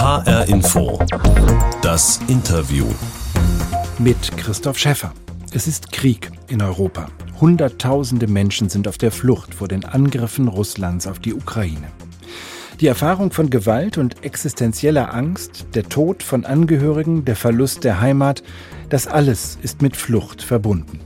HR Info. Das Interview. Mit Christoph Schäffer. Es ist Krieg in Europa. Hunderttausende Menschen sind auf der Flucht vor den Angriffen Russlands auf die Ukraine. Die Erfahrung von Gewalt und existenzieller Angst, der Tod von Angehörigen, der Verlust der Heimat, das alles ist mit Flucht verbunden.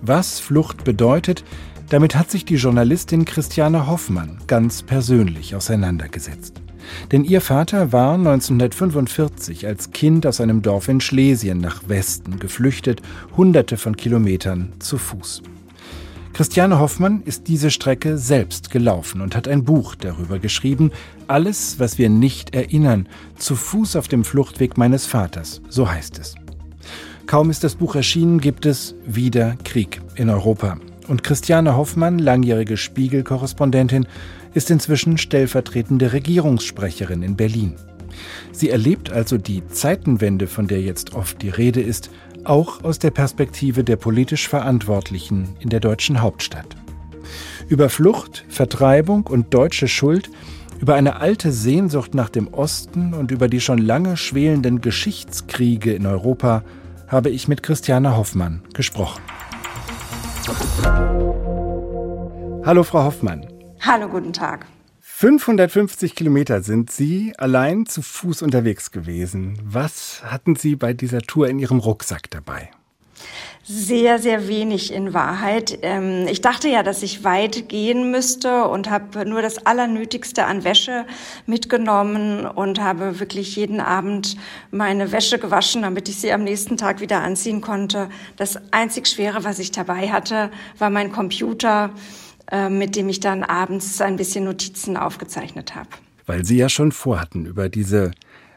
Was Flucht bedeutet, damit hat sich die Journalistin Christiane Hoffmann ganz persönlich auseinandergesetzt. Denn ihr Vater war 1945 als Kind aus einem Dorf in Schlesien nach Westen geflüchtet, hunderte von Kilometern zu Fuß. Christiane Hoffmann ist diese Strecke selbst gelaufen und hat ein Buch darüber geschrieben, Alles, was wir nicht erinnern, zu Fuß auf dem Fluchtweg meines Vaters, so heißt es. Kaum ist das Buch erschienen, gibt es wieder Krieg in Europa. Und Christiane Hoffmann, langjährige Spiegel-Korrespondentin, ist inzwischen stellvertretende Regierungssprecherin in Berlin. Sie erlebt also die Zeitenwende, von der jetzt oft die Rede ist, auch aus der Perspektive der politisch Verantwortlichen in der deutschen Hauptstadt. Über Flucht, Vertreibung und deutsche Schuld, über eine alte Sehnsucht nach dem Osten und über die schon lange schwelenden Geschichtskriege in Europa habe ich mit Christiane Hoffmann gesprochen. Hallo, Frau Hoffmann. Hallo, guten Tag. 550 Kilometer sind Sie allein zu Fuß unterwegs gewesen. Was hatten Sie bei dieser Tour in Ihrem Rucksack dabei? Sehr, sehr wenig in Wahrheit. Ähm, ich dachte ja, dass ich weit gehen müsste und habe nur das Allernötigste an Wäsche mitgenommen und habe wirklich jeden Abend meine Wäsche gewaschen, damit ich sie am nächsten Tag wieder anziehen konnte. Das einzig Schwere, was ich dabei hatte, war mein Computer, mit dem ich dann abends ein bisschen Notizen aufgezeichnet habe. Weil Sie ja schon vorhatten, über diese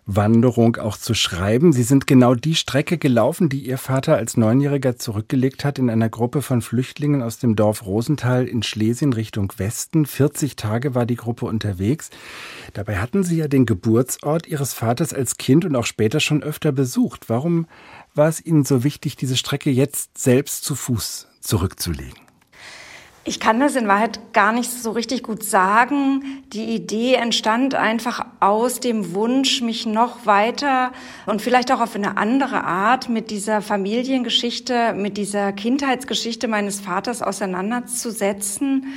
Wanderung auch zu schreiben. Sie sind genau die Strecke gelaufen, die Ihr Vater als Neunjähriger zurückgelegt hat in einer Gruppe von Flüchtlingen aus dem Dorf Rosenthal in Schlesien Richtung Westen. 40 Tage war die Gruppe unterwegs. Dabei hatten Sie ja den Geburtsort Ihres Vaters als Kind und auch später schon öfter besucht. Warum war es Ihnen so wichtig, diese Strecke jetzt selbst zu Fuß zurückzulegen? Ich kann das in Wahrheit gar nicht so richtig gut sagen. Die Idee entstand einfach aus dem Wunsch, mich noch weiter und vielleicht auch auf eine andere Art mit dieser Familiengeschichte, mit dieser Kindheitsgeschichte meines Vaters auseinanderzusetzen.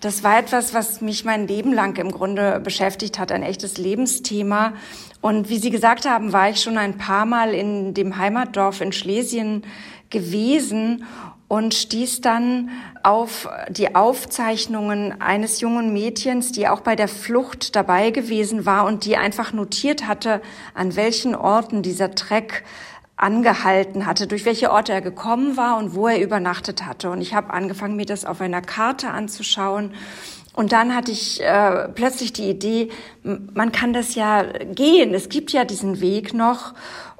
Das war etwas, was mich mein Leben lang im Grunde beschäftigt hat, ein echtes Lebensthema. Und wie Sie gesagt haben, war ich schon ein paar Mal in dem Heimatdorf in Schlesien gewesen und stieß dann auf die Aufzeichnungen eines jungen Mädchens, die auch bei der Flucht dabei gewesen war und die einfach notiert hatte, an welchen Orten dieser Treck angehalten hatte, durch welche Orte er gekommen war und wo er übernachtet hatte. Und ich habe angefangen, mir das auf einer Karte anzuschauen. Und dann hatte ich äh, plötzlich die Idee, man kann das ja gehen. Es gibt ja diesen Weg noch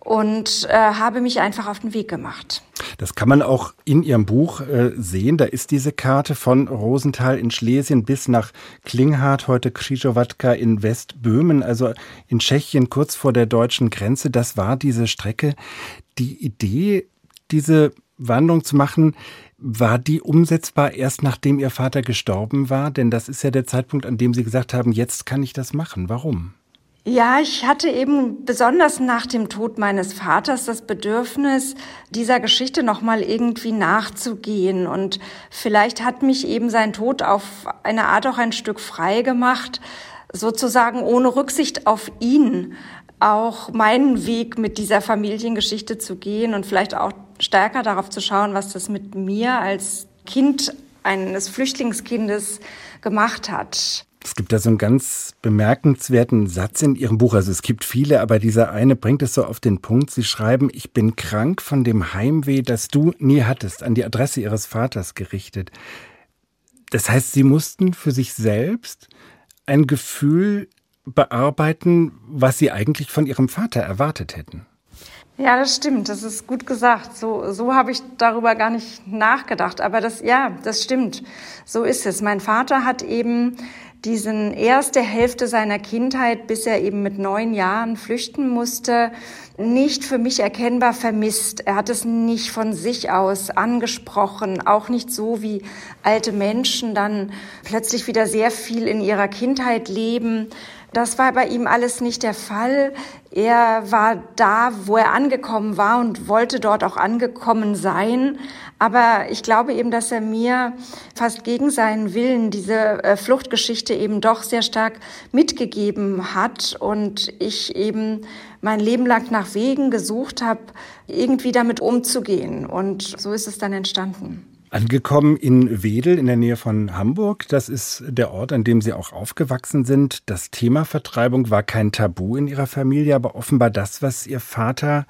und äh, habe mich einfach auf den Weg gemacht. Das kann man auch in Ihrem Buch äh, sehen. Da ist diese Karte von Rosenthal in Schlesien bis nach Klinghardt, heute Krzyżowatka in Westböhmen, also in Tschechien kurz vor der deutschen Grenze. Das war diese Strecke. Die Idee, diese Wanderung zu machen, war die umsetzbar erst nachdem Ihr Vater gestorben war? Denn das ist ja der Zeitpunkt, an dem Sie gesagt haben, jetzt kann ich das machen. Warum? Ja, ich hatte eben besonders nach dem Tod meines Vaters das Bedürfnis, dieser Geschichte nochmal irgendwie nachzugehen. Und vielleicht hat mich eben sein Tod auf eine Art auch ein Stück frei gemacht, sozusagen ohne Rücksicht auf ihn auch meinen Weg mit dieser Familiengeschichte zu gehen und vielleicht auch stärker darauf zu schauen, was das mit mir als Kind eines Flüchtlingskindes gemacht hat. Es gibt da so einen ganz bemerkenswerten Satz in Ihrem Buch. Also es gibt viele, aber dieser eine bringt es so auf den Punkt. Sie schreiben, ich bin krank von dem Heimweh, das du nie hattest, an die Adresse Ihres Vaters gerichtet. Das heißt, Sie mussten für sich selbst ein Gefühl bearbeiten, was Sie eigentlich von Ihrem Vater erwartet hätten. Ja, das stimmt. Das ist gut gesagt. So, so habe ich darüber gar nicht nachgedacht. Aber das, ja, das stimmt. So ist es. Mein Vater hat eben diesen erste Hälfte seiner Kindheit, bis er eben mit neun Jahren flüchten musste, nicht für mich erkennbar vermisst. Er hat es nicht von sich aus angesprochen, auch nicht so wie alte Menschen dann plötzlich wieder sehr viel in ihrer Kindheit leben. Das war bei ihm alles nicht der Fall. Er war da, wo er angekommen war und wollte dort auch angekommen sein. Aber ich glaube eben, dass er mir fast gegen seinen Willen diese äh, Fluchtgeschichte eben doch sehr stark mitgegeben hat und ich eben mein Leben lang nach Wegen gesucht habe, irgendwie damit umzugehen. Und so ist es dann entstanden. Angekommen in Wedel in der Nähe von Hamburg, das ist der Ort, an dem Sie auch aufgewachsen sind. Das Thema Vertreibung war kein Tabu in Ihrer Familie, aber offenbar das, was Ihr Vater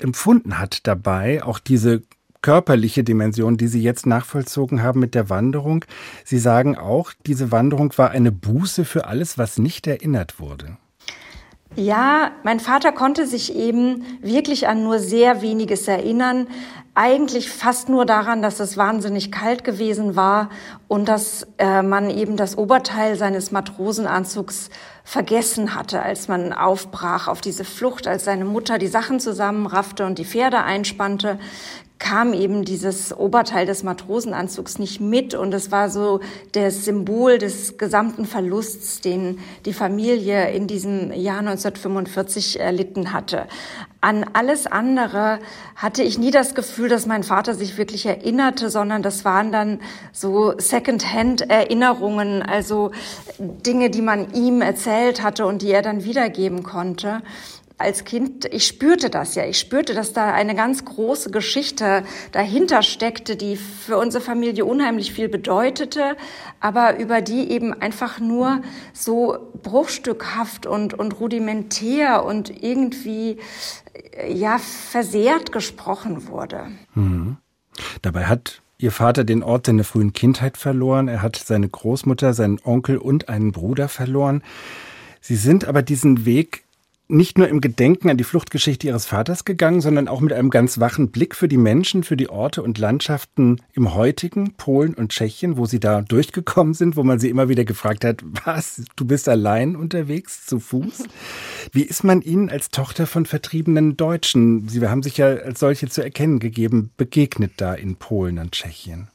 empfunden hat dabei, auch diese körperliche Dimension, die Sie jetzt nachvollzogen haben mit der Wanderung. Sie sagen auch, diese Wanderung war eine Buße für alles, was nicht erinnert wurde. Ja, mein Vater konnte sich eben wirklich an nur sehr weniges erinnern. Eigentlich fast nur daran, dass es wahnsinnig kalt gewesen war und dass äh, man eben das Oberteil seines Matrosenanzugs vergessen hatte, als man aufbrach auf diese Flucht, als seine Mutter die Sachen zusammenraffte und die Pferde einspannte kam eben dieses Oberteil des Matrosenanzugs nicht mit und es war so das Symbol des gesamten Verlusts, den die Familie in diesem Jahr 1945 erlitten hatte. An alles andere hatte ich nie das Gefühl, dass mein Vater sich wirklich erinnerte, sondern das waren dann so Second-Hand-Erinnerungen, also Dinge, die man ihm erzählt hatte und die er dann wiedergeben konnte als Kind, ich spürte das ja. Ich spürte, dass da eine ganz große Geschichte dahinter steckte, die für unsere Familie unheimlich viel bedeutete, aber über die eben einfach nur so bruchstückhaft und, und rudimentär und irgendwie, ja, versehrt gesprochen wurde. Mhm. Dabei hat Ihr Vater den Ort seiner frühen Kindheit verloren. Er hat seine Großmutter, seinen Onkel und einen Bruder verloren. Sie sind aber diesen Weg nicht nur im Gedenken an die Fluchtgeschichte ihres Vaters gegangen, sondern auch mit einem ganz wachen Blick für die Menschen, für die Orte und Landschaften im heutigen Polen und Tschechien, wo sie da durchgekommen sind, wo man sie immer wieder gefragt hat, was, du bist allein unterwegs zu Fuß? Wie ist man Ihnen als Tochter von vertriebenen Deutschen, Sie haben sich ja als solche zu erkennen gegeben, begegnet da in Polen und Tschechien?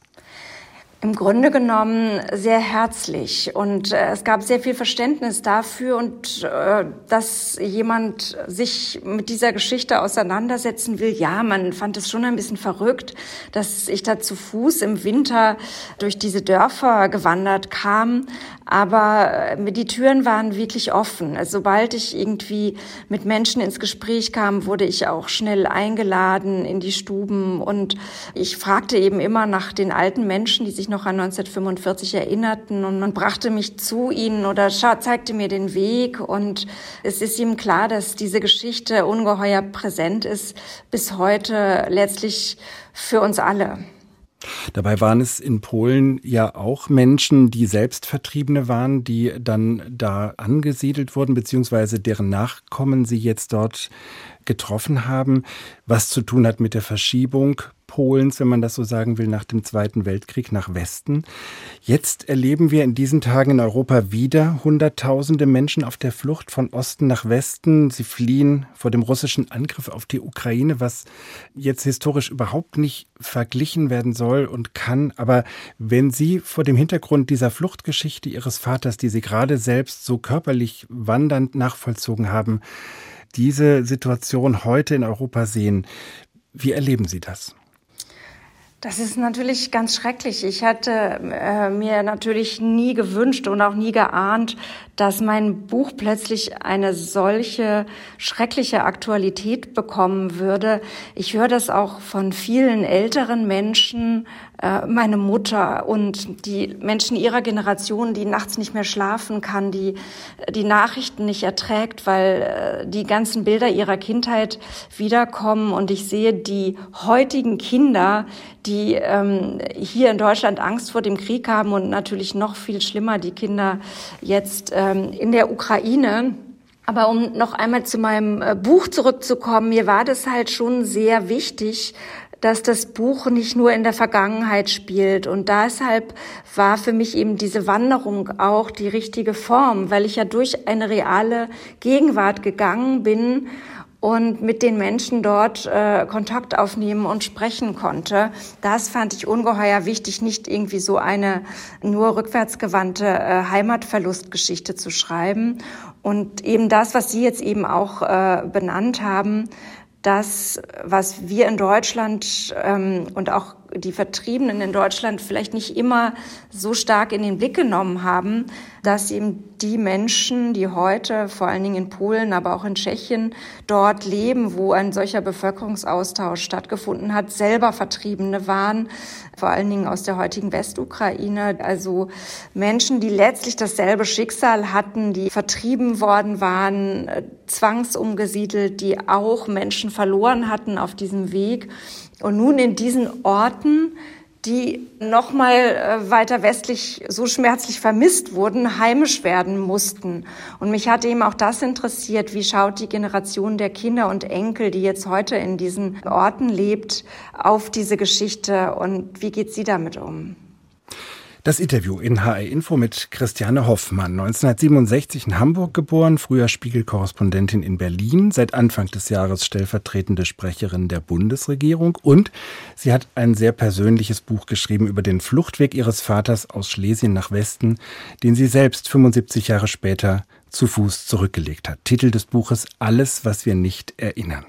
Im Grunde genommen sehr herzlich und äh, es gab sehr viel Verständnis dafür und äh, dass jemand sich mit dieser Geschichte auseinandersetzen will. Ja, man fand es schon ein bisschen verrückt, dass ich da zu Fuß im Winter durch diese Dörfer gewandert kam, aber äh, die Türen waren wirklich offen. Also, sobald ich irgendwie mit Menschen ins Gespräch kam, wurde ich auch schnell eingeladen in die Stuben und ich fragte eben immer nach den alten Menschen, die sich noch an 1945 erinnerten und man brachte mich zu ihnen oder zeigte mir den Weg und es ist ihm klar, dass diese Geschichte ungeheuer präsent ist bis heute letztlich für uns alle. Dabei waren es in Polen ja auch Menschen, die selbst Vertriebene waren, die dann da angesiedelt wurden, beziehungsweise deren Nachkommen sie jetzt dort getroffen haben, was zu tun hat mit der Verschiebung Polens, wenn man das so sagen will, nach dem Zweiten Weltkrieg nach Westen. Jetzt erleben wir in diesen Tagen in Europa wieder Hunderttausende Menschen auf der Flucht von Osten nach Westen. Sie fliehen vor dem russischen Angriff auf die Ukraine, was jetzt historisch überhaupt nicht verglichen werden soll und kann. Aber wenn Sie vor dem Hintergrund dieser Fluchtgeschichte Ihres Vaters, die Sie gerade selbst so körperlich wandernd nachvollzogen haben, diese Situation heute in Europa sehen, wie erleben Sie das? Das ist natürlich ganz schrecklich. Ich hatte äh, mir natürlich nie gewünscht und auch nie geahnt, dass mein Buch plötzlich eine solche schreckliche Aktualität bekommen würde. Ich höre das auch von vielen älteren Menschen, meine Mutter und die Menschen ihrer Generation, die nachts nicht mehr schlafen kann, die die Nachrichten nicht erträgt, weil äh, die ganzen Bilder ihrer Kindheit wiederkommen. Und ich sehe die heutigen Kinder, die ähm, hier in Deutschland Angst vor dem Krieg haben und natürlich noch viel schlimmer die Kinder jetzt ähm, in der Ukraine. Aber um noch einmal zu meinem äh, Buch zurückzukommen, mir war das halt schon sehr wichtig, dass das Buch nicht nur in der Vergangenheit spielt. Und deshalb war für mich eben diese Wanderung auch die richtige Form, weil ich ja durch eine reale Gegenwart gegangen bin und mit den Menschen dort äh, Kontakt aufnehmen und sprechen konnte. Das fand ich ungeheuer wichtig, nicht irgendwie so eine nur rückwärtsgewandte äh, Heimatverlustgeschichte zu schreiben. Und eben das, was Sie jetzt eben auch äh, benannt haben, das, was wir in Deutschland ähm, und auch die Vertriebenen in Deutschland vielleicht nicht immer so stark in den Blick genommen haben, dass eben die Menschen, die heute vor allen Dingen in Polen, aber auch in Tschechien dort leben, wo ein solcher Bevölkerungsaustausch stattgefunden hat, selber Vertriebene waren, vor allen Dingen aus der heutigen Westukraine. Also Menschen, die letztlich dasselbe Schicksal hatten, die vertrieben worden waren, zwangsumgesiedelt, die auch Menschen verloren hatten auf diesem Weg und nun in diesen Orten, die noch mal äh, weiter westlich so schmerzlich vermisst wurden, heimisch werden mussten. Und mich hat eben auch das interessiert, wie schaut die Generation der Kinder und Enkel, die jetzt heute in diesen Orten lebt, auf diese Geschichte und wie geht sie damit um? Das Interview in HR Info mit Christiane Hoffmann, 1967 in Hamburg geboren, früher Spiegelkorrespondentin in Berlin, seit Anfang des Jahres stellvertretende Sprecherin der Bundesregierung und sie hat ein sehr persönliches Buch geschrieben über den Fluchtweg ihres Vaters aus Schlesien nach Westen, den sie selbst 75 Jahre später zu Fuß zurückgelegt hat. Titel des Buches Alles, was wir nicht erinnern.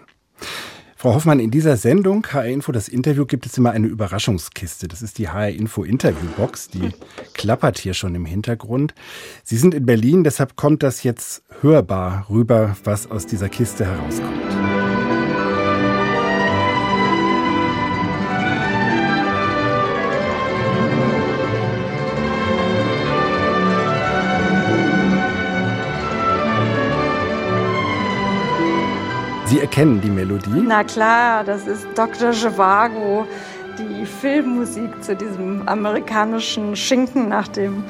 Frau Hoffmann, in dieser Sendung HR Info das Interview gibt es immer eine Überraschungskiste. Das ist die HR Info Interviewbox, die klappert hier schon im Hintergrund. Sie sind in Berlin, deshalb kommt das jetzt hörbar rüber, was aus dieser Kiste herauskommt. Sie erkennen die Melodie? Na klar, das ist Dr. Zhivago, die Filmmusik zu diesem amerikanischen Schinken nach dem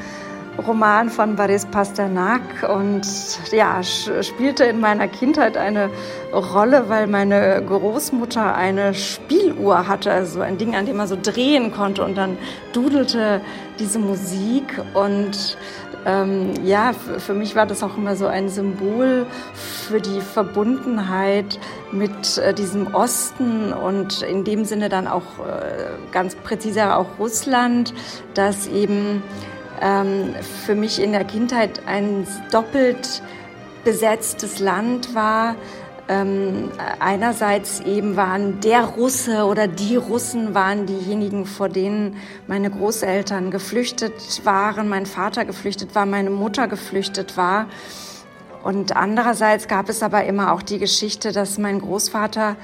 Roman von Boris Pasternak und ja, spielte in meiner Kindheit eine Rolle, weil meine Großmutter eine Spieluhr hatte, also ein Ding, an dem man so drehen konnte und dann dudelte diese Musik und ähm, ja, für mich war das auch immer so ein Symbol für die Verbundenheit mit äh, diesem Osten und in dem Sinne dann auch äh, ganz präziser auch Russland, das eben ähm, für mich in der Kindheit ein doppelt besetztes Land war, ähm, einerseits eben waren der Russe oder die Russen waren diejenigen, vor denen meine Großeltern geflüchtet waren, mein Vater geflüchtet war, meine Mutter geflüchtet war. Und andererseits gab es aber immer auch die Geschichte, dass mein Großvater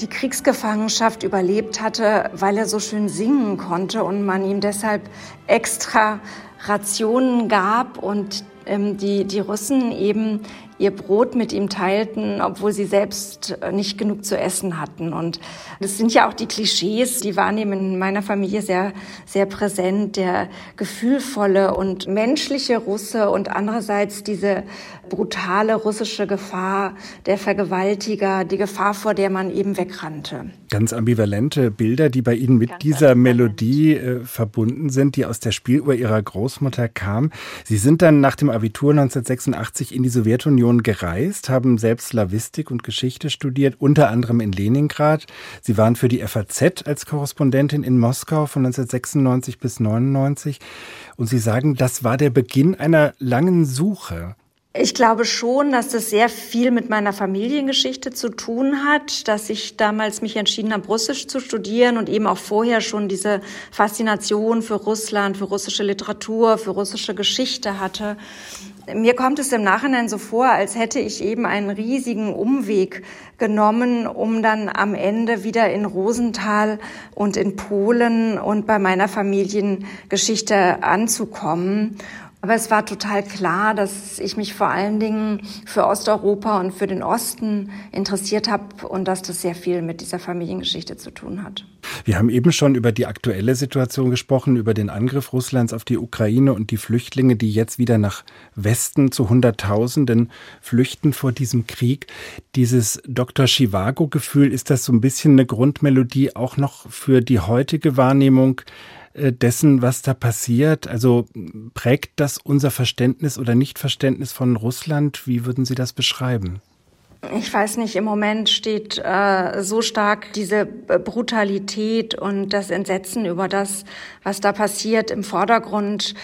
die Kriegsgefangenschaft überlebt hatte, weil er so schön singen konnte und man ihm deshalb extra Rationen gab und ähm, die, die Russen eben ihr Brot mit ihm teilten, obwohl sie selbst äh, nicht genug zu essen hatten. Und das sind ja auch die Klischees, die waren eben in meiner Familie sehr, sehr präsent. Der gefühlvolle und menschliche Russe und andererseits diese brutale russische Gefahr, der Vergewaltiger, die Gefahr, vor der man eben wegrannte. Ganz ambivalente Bilder, die bei Ihnen mit Ganz dieser Melodie äh, verbunden sind, die aus der Spieluhr Ihrer Großmutter kam. Sie sind dann nach dem Abitur 1986 in die Sowjetunion gereist, haben selbst Slavistik und Geschichte studiert, unter anderem in Leningrad. Sie waren für die FAZ als Korrespondentin in Moskau von 1996 bis 1999. Und Sie sagen, das war der Beginn einer langen Suche. Ich glaube schon, dass das sehr viel mit meiner Familiengeschichte zu tun hat, dass ich damals mich entschieden habe, Russisch zu studieren und eben auch vorher schon diese Faszination für Russland, für russische Literatur, für russische Geschichte hatte. Mir kommt es im Nachhinein so vor, als hätte ich eben einen riesigen Umweg genommen, um dann am Ende wieder in Rosenthal und in Polen und bei meiner Familiengeschichte anzukommen. Aber es war total klar, dass ich mich vor allen Dingen für Osteuropa und für den Osten interessiert habe und dass das sehr viel mit dieser Familiengeschichte zu tun hat. Wir haben eben schon über die aktuelle Situation gesprochen, über den Angriff Russlands auf die Ukraine und die Flüchtlinge, die jetzt wieder nach Westen zu Hunderttausenden flüchten vor diesem Krieg. Dieses Dr. Chivago-Gefühl, ist das so ein bisschen eine Grundmelodie auch noch für die heutige Wahrnehmung dessen, was da passiert? Also prägt das unser Verständnis oder Nichtverständnis von Russland? Wie würden Sie das beschreiben? Ich weiß nicht, im Moment steht äh, so stark diese Brutalität und das Entsetzen über das, was da passiert, im Vordergrund,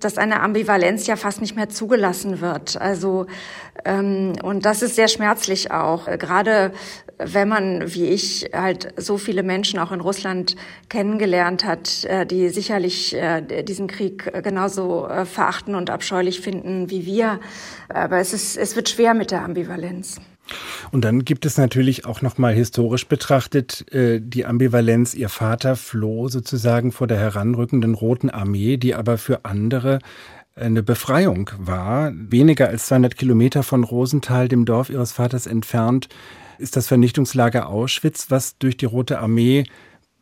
dass eine Ambivalenz ja fast nicht mehr zugelassen wird. Also ähm, und das ist sehr schmerzlich auch. Gerade wenn man, wie ich, halt so viele Menschen auch in Russland kennengelernt hat, äh, die sicherlich äh, diesen Krieg genauso äh, verachten und abscheulich finden wie wir. Aber es ist, es wird schwer mit der Ambivalenz. Und dann gibt es natürlich auch noch mal historisch betrachtet die Ambivalenz. Ihr Vater floh sozusagen vor der heranrückenden Roten Armee, die aber für andere eine Befreiung war. Weniger als 200 Kilometer von Rosenthal, dem Dorf ihres Vaters entfernt, ist das Vernichtungslager Auschwitz, was durch die Rote Armee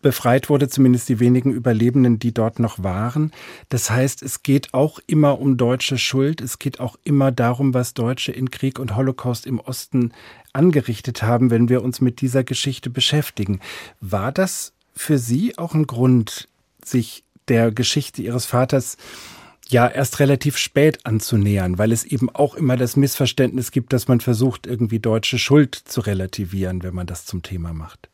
befreit wurde, zumindest die wenigen Überlebenden, die dort noch waren. Das heißt, es geht auch immer um deutsche Schuld. Es geht auch immer darum, was Deutsche in Krieg und Holocaust im Osten angerichtet haben, wenn wir uns mit dieser Geschichte beschäftigen. War das für Sie auch ein Grund, sich der Geschichte Ihres Vaters ja erst relativ spät anzunähern, weil es eben auch immer das Missverständnis gibt, dass man versucht, irgendwie deutsche Schuld zu relativieren, wenn man das zum Thema macht?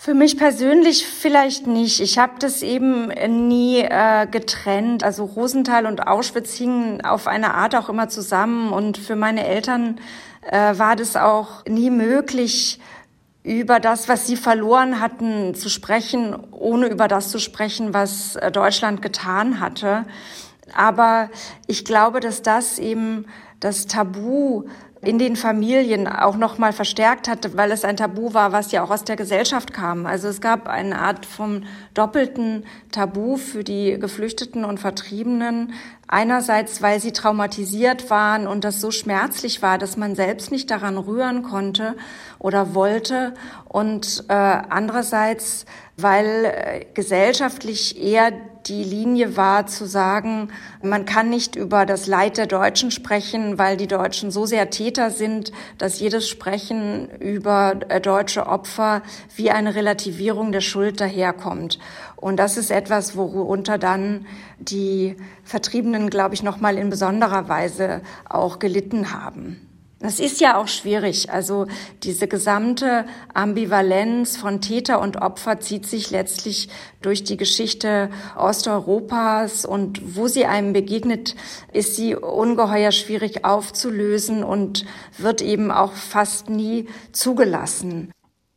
Für mich persönlich vielleicht nicht. Ich habe das eben nie äh, getrennt. Also Rosenthal und Auschwitz hingen auf eine Art auch immer zusammen. Und für meine Eltern äh, war das auch nie möglich, über das, was sie verloren hatten, zu sprechen, ohne über das zu sprechen, was äh, Deutschland getan hatte. Aber ich glaube, dass das eben das Tabu in den Familien auch noch mal verstärkt hatte, weil es ein Tabu war, was ja auch aus der Gesellschaft kam. Also es gab eine Art vom doppelten Tabu für die Geflüchteten und Vertriebenen. Einerseits, weil sie traumatisiert waren und das so schmerzlich war, dass man selbst nicht daran rühren konnte oder wollte. Und äh, andererseits, weil äh, gesellschaftlich eher die Linie war zu sagen, man kann nicht über das Leid der Deutschen sprechen, weil die Deutschen so sehr Täter sind, dass jedes Sprechen über äh, deutsche Opfer wie eine Relativierung der Schuld daherkommt. Und das ist etwas, worunter dann die Vertriebenen, glaube ich, noch mal in besonderer Weise auch gelitten haben. Das ist ja auch schwierig. Also diese gesamte Ambivalenz von Täter und Opfer zieht sich letztlich durch die Geschichte Osteuropas und wo sie einem begegnet, ist sie ungeheuer schwierig aufzulösen und wird eben auch fast nie zugelassen.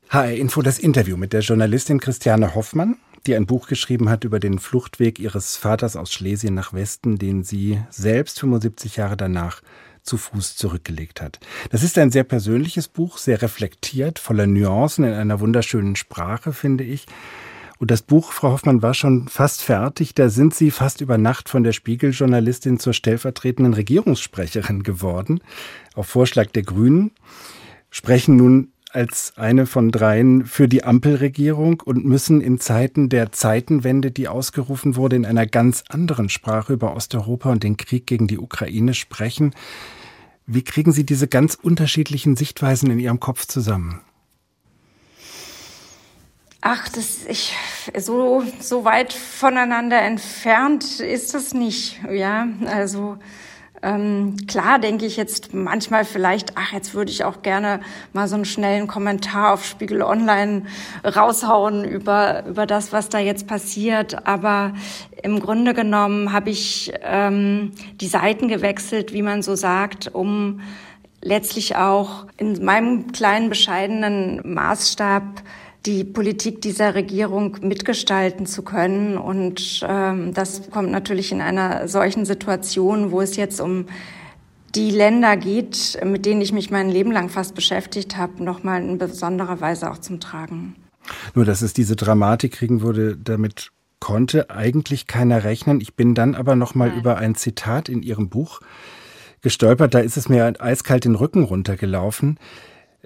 HR Info das Interview mit der Journalistin Christiane Hoffmann, die ein Buch geschrieben hat über den Fluchtweg ihres Vaters aus Schlesien nach Westen, den sie selbst 75 Jahre danach zu Fuß zurückgelegt hat. Das ist ein sehr persönliches Buch, sehr reflektiert, voller Nuancen in einer wunderschönen Sprache, finde ich. Und das Buch, Frau Hoffmann, war schon fast fertig. Da sind Sie fast über Nacht von der Spiegeljournalistin zur stellvertretenden Regierungssprecherin geworden, auf Vorschlag der Grünen, sprechen nun als eine von dreien für die Ampelregierung und müssen in Zeiten der Zeitenwende, die ausgerufen wurde, in einer ganz anderen Sprache über Osteuropa und den Krieg gegen die Ukraine sprechen. Wie kriegen Sie diese ganz unterschiedlichen Sichtweisen in Ihrem Kopf zusammen? Ach, das ich so so weit voneinander entfernt ist das nicht, ja. Also ähm, klar denke ich jetzt manchmal vielleicht, ach, jetzt würde ich auch gerne mal so einen schnellen Kommentar auf Spiegel Online raushauen über, über das, was da jetzt passiert. Aber im Grunde genommen habe ich ähm, die Seiten gewechselt, wie man so sagt, um letztlich auch in meinem kleinen, bescheidenen Maßstab die Politik dieser Regierung mitgestalten zu können. Und ähm, das kommt natürlich in einer solchen Situation, wo es jetzt um die Länder geht, mit denen ich mich mein Leben lang fast beschäftigt habe, nochmal in besonderer Weise auch zum Tragen. Nur, dass es diese Dramatik kriegen würde, damit konnte eigentlich keiner rechnen. Ich bin dann aber nochmal über ein Zitat in Ihrem Buch gestolpert. Da ist es mir eiskalt den Rücken runtergelaufen.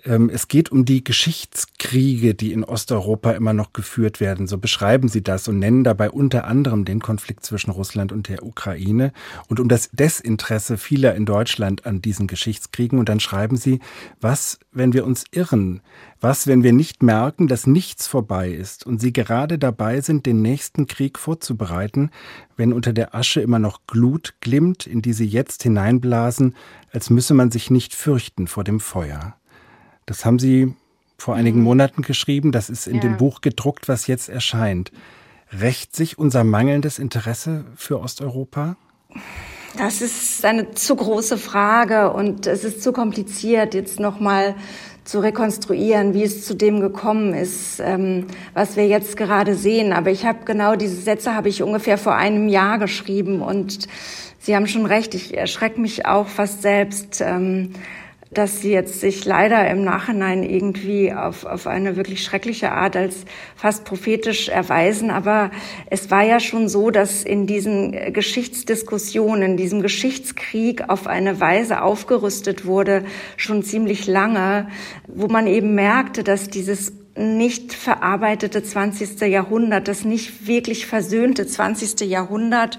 Ähm, es geht um die Geschichtskriege, die in Osteuropa immer noch geführt werden. So beschreiben Sie das und nennen dabei unter anderem den Konflikt zwischen Russland und der Ukraine und um das Desinteresse vieler in Deutschland an diesen Geschichtskriegen. Und dann schreiben Sie, was, wenn wir uns irren? Was, wenn wir nicht merken, dass nichts vorbei ist und Sie gerade dabei sind, den nächsten Krieg vorzubereiten, wenn unter der Asche immer noch Glut glimmt, in die Sie jetzt hineinblasen, als müsse man sich nicht fürchten vor dem Feuer? Das haben Sie vor einigen mhm. Monaten geschrieben. Das ist in ja. dem Buch gedruckt, was jetzt erscheint. Rächt sich unser mangelndes Interesse für Osteuropa? Das ist eine zu große Frage und es ist zu kompliziert, jetzt nochmal zu rekonstruieren, wie es zu dem gekommen ist, ähm, was wir jetzt gerade sehen. Aber ich habe genau diese Sätze habe ich ungefähr vor einem Jahr geschrieben und Sie haben schon recht. Ich erschrecke mich auch fast selbst. Ähm, dass sie jetzt sich leider im Nachhinein irgendwie auf, auf eine wirklich schreckliche Art als fast prophetisch erweisen. Aber es war ja schon so, dass in diesen Geschichtsdiskussionen, in diesem Geschichtskrieg auf eine Weise aufgerüstet wurde, schon ziemlich lange, wo man eben merkte, dass dieses nicht verarbeitete 20. Jahrhundert, das nicht wirklich versöhnte 20. Jahrhundert,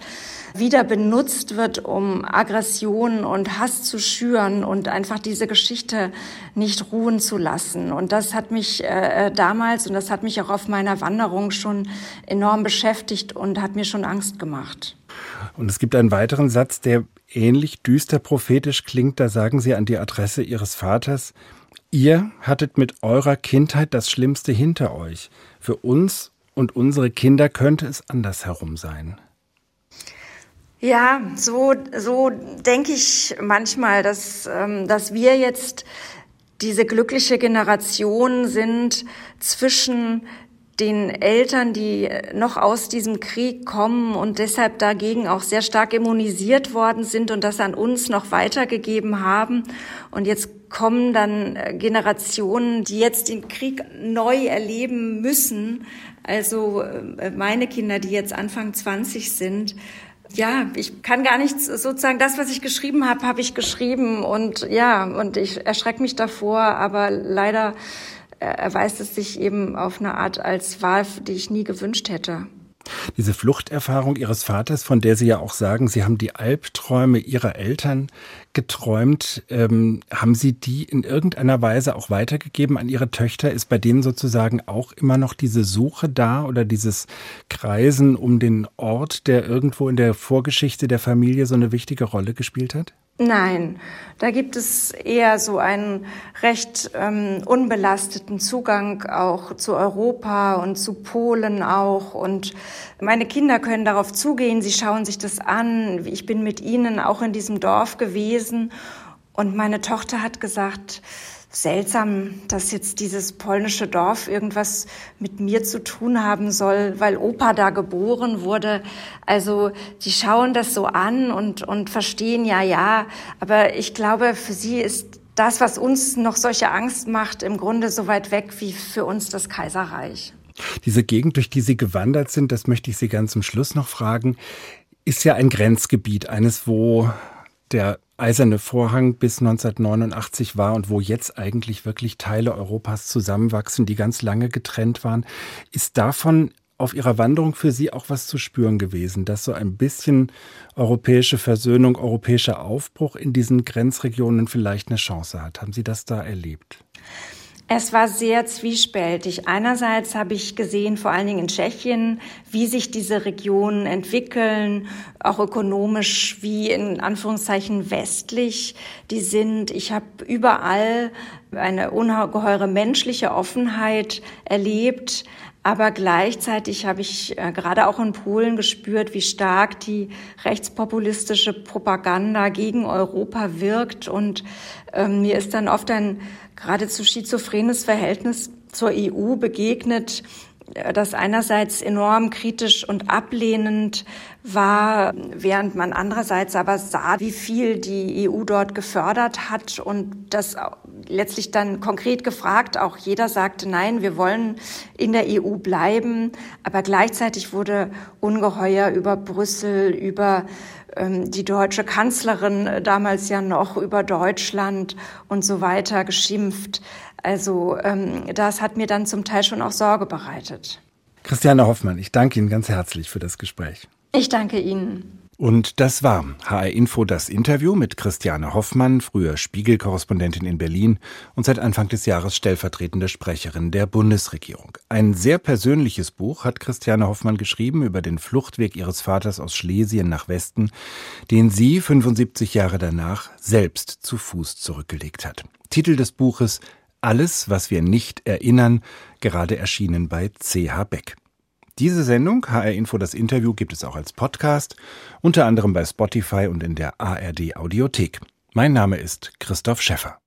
wieder benutzt wird, um Aggression und Hass zu schüren und einfach diese Geschichte nicht ruhen zu lassen. Und das hat mich äh, damals und das hat mich auch auf meiner Wanderung schon enorm beschäftigt und hat mir schon Angst gemacht. Und es gibt einen weiteren Satz, der ähnlich düster prophetisch klingt. Da sagen Sie an die Adresse Ihres Vaters, Ihr hattet mit eurer Kindheit das Schlimmste hinter euch. Für uns und unsere Kinder könnte es andersherum sein. Ja, so, so denke ich manchmal, dass, ähm, dass wir jetzt diese glückliche Generation sind zwischen den Eltern, die noch aus diesem Krieg kommen und deshalb dagegen auch sehr stark immunisiert worden sind und das an uns noch weitergegeben haben. Und jetzt kommen dann Generationen, die jetzt den Krieg neu erleben müssen. Also äh, meine Kinder, die jetzt Anfang 20 sind ja, ich kann gar nichts sozusagen das, was ich geschrieben habe, habe ich geschrieben und ja, und ich erschrecke mich davor, aber leider äh, erweist es sich eben auf eine Art als Wahl, die ich nie gewünscht hätte. Diese Fluchterfahrung Ihres Vaters, von der Sie ja auch sagen, Sie haben die Albträume Ihrer Eltern geträumt, ähm, haben Sie die in irgendeiner Weise auch weitergegeben an Ihre Töchter? Ist bei denen sozusagen auch immer noch diese Suche da oder dieses Kreisen um den Ort, der irgendwo in der Vorgeschichte der Familie so eine wichtige Rolle gespielt hat? Nein, da gibt es eher so einen recht ähm, unbelasteten Zugang auch zu Europa und zu Polen auch. Und meine Kinder können darauf zugehen, sie schauen sich das an. Ich bin mit ihnen auch in diesem Dorf gewesen. Und meine Tochter hat gesagt, seltsam, dass jetzt dieses polnische Dorf irgendwas mit mir zu tun haben soll, weil Opa da geboren wurde. Also die schauen das so an und, und verstehen, ja, ja. Aber ich glaube, für sie ist das, was uns noch solche Angst macht, im Grunde so weit weg wie für uns das Kaiserreich. Diese Gegend, durch die Sie gewandert sind, das möchte ich Sie ganz zum Schluss noch fragen, ist ja ein Grenzgebiet, eines, wo der eiserne Vorhang bis 1989 war und wo jetzt eigentlich wirklich Teile Europas zusammenwachsen, die ganz lange getrennt waren. Ist davon auf Ihrer Wanderung für Sie auch was zu spüren gewesen, dass so ein bisschen europäische Versöhnung, europäischer Aufbruch in diesen Grenzregionen vielleicht eine Chance hat? Haben Sie das da erlebt? Es war sehr zwiespältig. Einerseits habe ich gesehen, vor allen Dingen in Tschechien, wie sich diese Regionen entwickeln, auch ökonomisch, wie in Anführungszeichen westlich die sind. Ich habe überall eine ungeheure menschliche Offenheit erlebt. Aber gleichzeitig habe ich äh, gerade auch in Polen gespürt, wie stark die rechtspopulistische Propaganda gegen Europa wirkt. Und ähm, mir ist dann oft ein geradezu schizophrenes Verhältnis zur EU begegnet, das einerseits enorm kritisch und ablehnend war, während man andererseits aber sah, wie viel die EU dort gefördert hat und das letztlich dann konkret gefragt, auch jeder sagte, nein, wir wollen in der EU bleiben, aber gleichzeitig wurde ungeheuer über Brüssel, über die deutsche Kanzlerin äh, damals ja noch, über Deutschland und so weiter geschimpft. Also ähm, das hat mir dann zum Teil schon auch Sorge bereitet. Christiane Hoffmann, ich danke Ihnen ganz herzlich für das Gespräch. Ich danke Ihnen. Und das war HR Info das Interview mit Christiane Hoffmann, früher Spiegelkorrespondentin in Berlin und seit Anfang des Jahres stellvertretende Sprecherin der Bundesregierung. Ein sehr persönliches Buch hat Christiane Hoffmann geschrieben über den Fluchtweg ihres Vaters aus Schlesien nach Westen, den sie 75 Jahre danach selbst zu Fuß zurückgelegt hat. Titel des Buches Alles, was wir nicht erinnern, gerade erschienen bei CH Beck. Diese Sendung, HR Info das Interview, gibt es auch als Podcast, unter anderem bei Spotify und in der ARD Audiothek. Mein Name ist Christoph Schäffer.